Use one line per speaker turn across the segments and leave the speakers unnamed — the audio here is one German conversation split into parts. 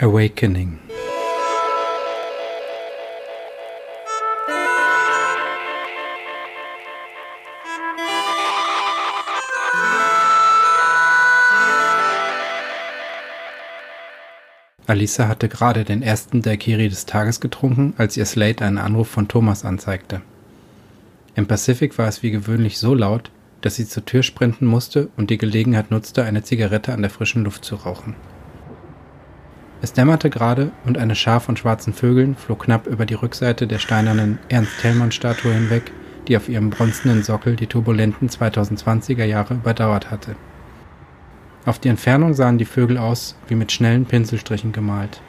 Awakening Alisa hatte gerade den ersten Daiquiri des Tages getrunken, als ihr Slate einen Anruf von Thomas anzeigte. Im Pacific war es wie gewöhnlich so laut, dass sie zur Tür sprinten musste und die Gelegenheit nutzte, eine Zigarette an der frischen Luft zu rauchen. Es dämmerte gerade und eine Schar von schwarzen Vögeln flog knapp über die Rückseite der steinernen Ernst-Thälmann-Statue hinweg, die auf ihrem bronzenen Sockel die turbulenten 2020er Jahre überdauert hatte. Auf die Entfernung sahen die Vögel aus wie mit schnellen Pinselstrichen gemalt.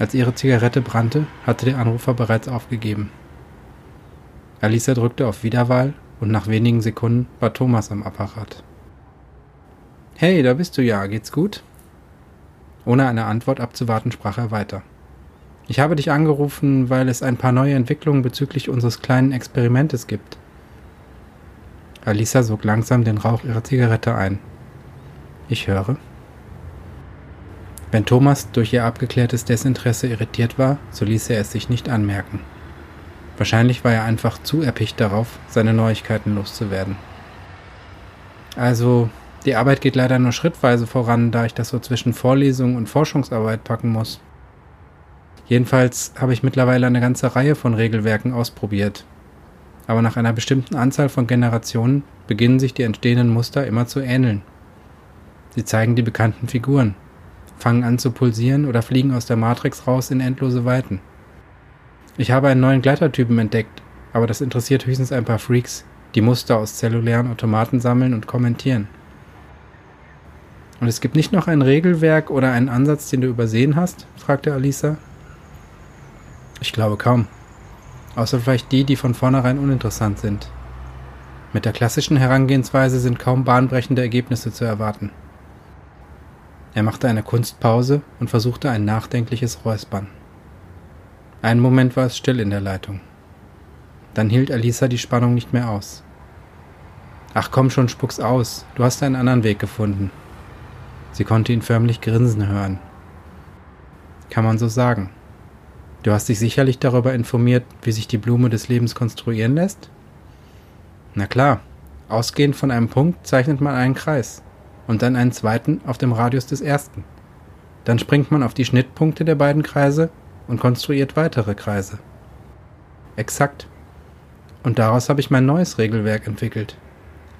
Als ihre Zigarette brannte, hatte der Anrufer bereits aufgegeben. Alisa drückte auf Wiederwahl und nach wenigen Sekunden war Thomas am Apparat. Hey, da bist du ja, geht's gut? Ohne eine Antwort abzuwarten, sprach er weiter. Ich habe dich angerufen, weil es ein paar neue Entwicklungen bezüglich unseres kleinen Experimentes gibt. Alisa sog langsam den Rauch ihrer Zigarette ein. Ich höre. Wenn Thomas durch ihr abgeklärtes Desinteresse irritiert war, so ließ er es sich nicht anmerken. Wahrscheinlich war er einfach zu erpicht darauf, seine Neuigkeiten loszuwerden. Also, die Arbeit geht leider nur schrittweise voran, da ich das so zwischen Vorlesung und Forschungsarbeit packen muss. Jedenfalls habe ich mittlerweile eine ganze Reihe von Regelwerken ausprobiert. Aber nach einer bestimmten Anzahl von Generationen beginnen sich die entstehenden Muster immer zu ähneln. Sie zeigen die bekannten Figuren, fangen an zu pulsieren oder fliegen aus der Matrix raus in endlose Weiten. Ich habe einen neuen Gleitertypen entdeckt, aber das interessiert höchstens ein paar Freaks, die Muster aus zellulären Automaten sammeln und kommentieren. Und es gibt nicht noch ein Regelwerk oder einen Ansatz, den du übersehen hast? fragte Alisa. Ich glaube kaum. Außer vielleicht die, die von vornherein uninteressant sind. Mit der klassischen Herangehensweise sind kaum bahnbrechende Ergebnisse zu erwarten. Er machte eine Kunstpause und versuchte ein nachdenkliches Räuspern. Einen Moment war es still in der Leitung. Dann hielt Alisa die Spannung nicht mehr aus. Ach komm schon, spuck's aus, du hast einen anderen Weg gefunden. Sie konnte ihn förmlich grinsen hören. Kann man so sagen. Du hast dich sicherlich darüber informiert, wie sich die Blume des Lebens konstruieren lässt? Na klar, ausgehend von einem Punkt zeichnet man einen Kreis und dann einen zweiten auf dem Radius des ersten. Dann springt man auf die Schnittpunkte der beiden Kreise und konstruiert weitere Kreise. Exakt. Und daraus habe ich mein neues Regelwerk entwickelt.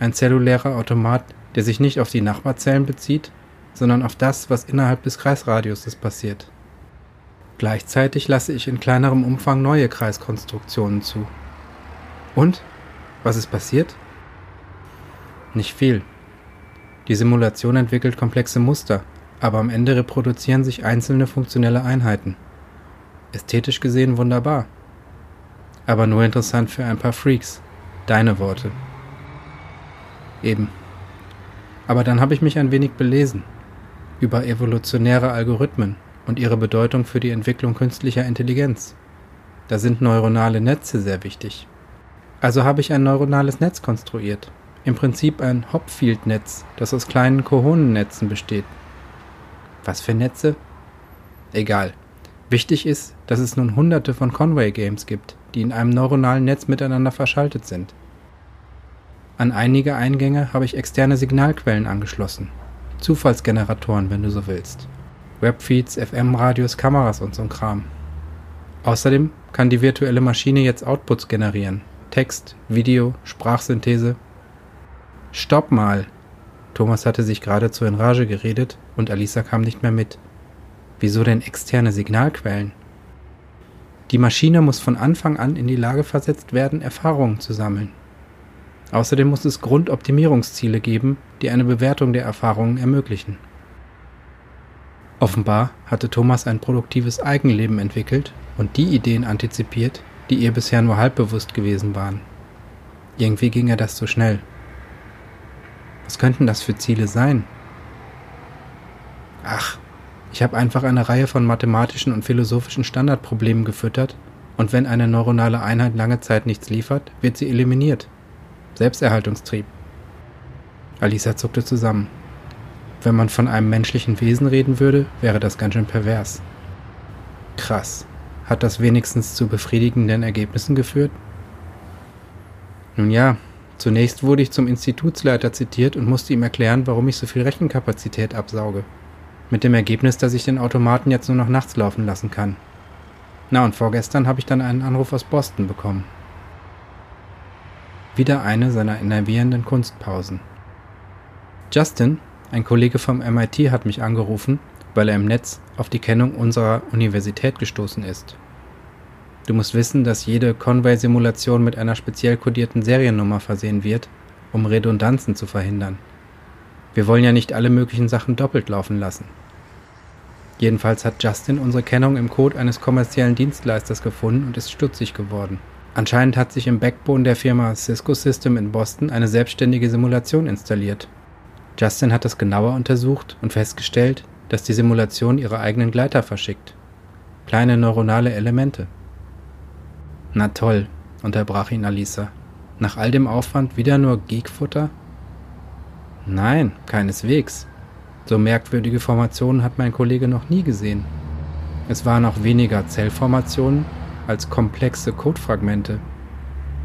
Ein zellulärer Automat, der sich nicht auf die Nachbarzellen bezieht, sondern auf das, was innerhalb des Kreisradiuses passiert. Gleichzeitig lasse ich in kleinerem Umfang neue Kreiskonstruktionen zu. Und? Was ist passiert? Nicht viel. Die Simulation entwickelt komplexe Muster, aber am Ende reproduzieren sich einzelne funktionelle Einheiten. Ästhetisch gesehen wunderbar. Aber nur interessant für ein paar Freaks. Deine Worte. Eben. Aber dann habe ich mich ein wenig belesen über evolutionäre Algorithmen und ihre Bedeutung für die Entwicklung künstlicher Intelligenz. Da sind neuronale Netze sehr wichtig. Also habe ich ein neuronales Netz konstruiert im Prinzip ein Hopfield-Netz, das aus kleinen Kohonennetzen besteht. Was für Netze? Egal. Wichtig ist, dass es nun hunderte von Conway-Games gibt, die in einem neuronalen Netz miteinander verschaltet sind. An einige Eingänge habe ich externe Signalquellen angeschlossen. Zufallsgeneratoren, wenn du so willst. Webfeeds, FM-Radios, Kameras und so'n Kram. Außerdem kann die virtuelle Maschine jetzt Outputs generieren. Text, Video, Sprachsynthese Stopp mal! Thomas hatte sich geradezu in Rage geredet und Alisa kam nicht mehr mit. Wieso denn externe Signalquellen? Die Maschine muss von Anfang an in die Lage versetzt werden, Erfahrungen zu sammeln. Außerdem muss es Grundoptimierungsziele geben, die eine Bewertung der Erfahrungen ermöglichen. Offenbar hatte Thomas ein produktives Eigenleben entwickelt und die Ideen antizipiert, die ihr bisher nur halb bewusst gewesen waren. Irgendwie ging er das zu schnell. Was könnten das für Ziele sein? Ach, ich habe einfach eine Reihe von mathematischen und philosophischen Standardproblemen gefüttert, und wenn eine neuronale Einheit lange Zeit nichts liefert, wird sie eliminiert. Selbsterhaltungstrieb. Alisa zuckte zusammen. wenn man von einem menschlichen Wesen reden würde, wäre das ganz schön pervers. Krass. Hat das wenigstens zu befriedigenden Ergebnissen geführt? Nun ja, zunächst wurde ich zum Institutsleiter zitiert und musste ihm erklären, warum ich so viel Rechenkapazität absauge. Mit dem Ergebnis, dass ich den Automaten jetzt nur noch nachts laufen lassen kann. Na und vorgestern habe ich dann einen Anruf aus Boston bekommen. Wieder eine seiner enervierenden Kunstpausen. Justin, ein Kollege vom MIT, hat mich angerufen, weil er im Netz auf die Kennung unserer Universität gestoßen ist. Du musst wissen, dass jede Conway-Simulation mit einer speziell kodierten Seriennummer versehen wird, um Redundanzen zu verhindern. Wir wollen ja nicht alle möglichen Sachen doppelt laufen lassen. Jedenfalls hat Justin unsere Kennung im Code eines kommerziellen Dienstleisters gefunden und ist stutzig geworden. Anscheinend hat sich im Backbone der Firma Cisco System in Boston eine selbstständige Simulation installiert. Justin hat das genauer untersucht und festgestellt, dass die Simulation ihre eigenen Gleiter verschickt. Kleine neuronale Elemente. Na toll, unterbrach ihn Alisa. Nach all dem Aufwand wieder nur Geekfutter? Nein, keineswegs. So merkwürdige Formationen hat mein Kollege noch nie gesehen. Es waren auch weniger Zellformationen als komplexe Codefragmente.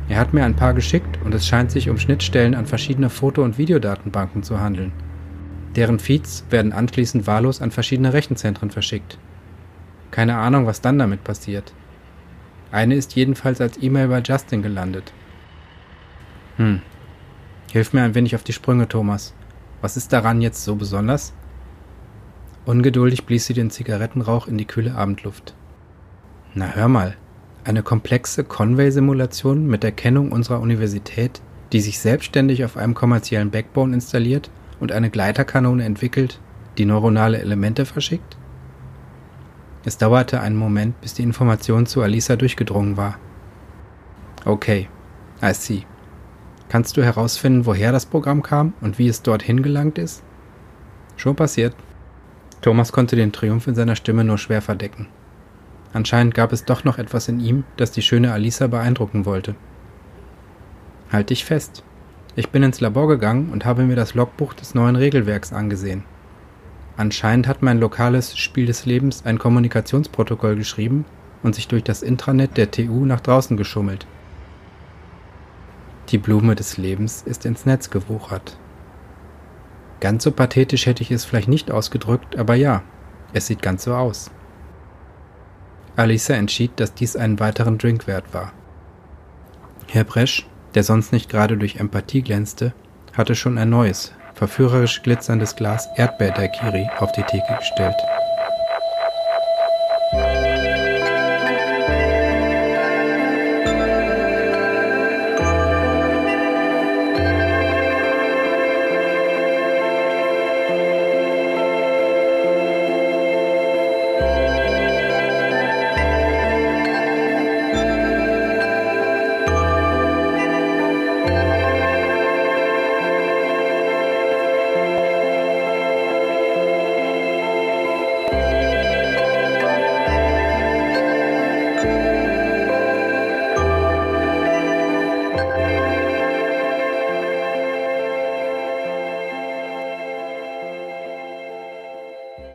Er hat mir ein paar geschickt und es scheint sich um Schnittstellen an verschiedene Foto- und Videodatenbanken zu handeln. Deren Feeds werden anschließend wahllos an verschiedene Rechenzentren verschickt. Keine Ahnung, was dann damit passiert. Eine ist jedenfalls als E-Mail bei Justin gelandet. Hm. Hilf mir ein wenig auf die Sprünge, Thomas. Was ist daran jetzt so besonders? Ungeduldig blies sie den Zigarettenrauch in die kühle Abendluft. Na hör mal, eine komplexe Conway-Simulation mit der Kennung unserer Universität, die sich selbstständig auf einem kommerziellen Backbone installiert und eine Gleiterkanone entwickelt, die neuronale Elemente verschickt? Es dauerte einen Moment, bis die Information zu Alisa durchgedrungen war. Okay, I see. Kannst du herausfinden, woher das Programm kam und wie es dorthin gelangt ist? Schon passiert. Thomas konnte den Triumph in seiner Stimme nur schwer verdecken. Anscheinend gab es doch noch etwas in ihm, das die schöne Alisa beeindrucken wollte. Halt dich fest. Ich bin ins Labor gegangen und habe mir das Logbuch des neuen Regelwerks angesehen. Anscheinend hat mein lokales Spiel des Lebens ein Kommunikationsprotokoll geschrieben und sich durch das Intranet der TU nach draußen geschummelt. Die Blume des Lebens ist ins Netz gewuchert. Ganz so pathetisch hätte ich es vielleicht nicht ausgedrückt, aber ja, es sieht ganz so aus. Alisa entschied, dass dies einen weiteren Drink wert war. Herr Bresch, der sonst nicht gerade durch Empathie glänzte, hatte schon ein neues, verführerisch glitzerndes Glas Erdbeer-Daiquiri auf die Theke gestellt.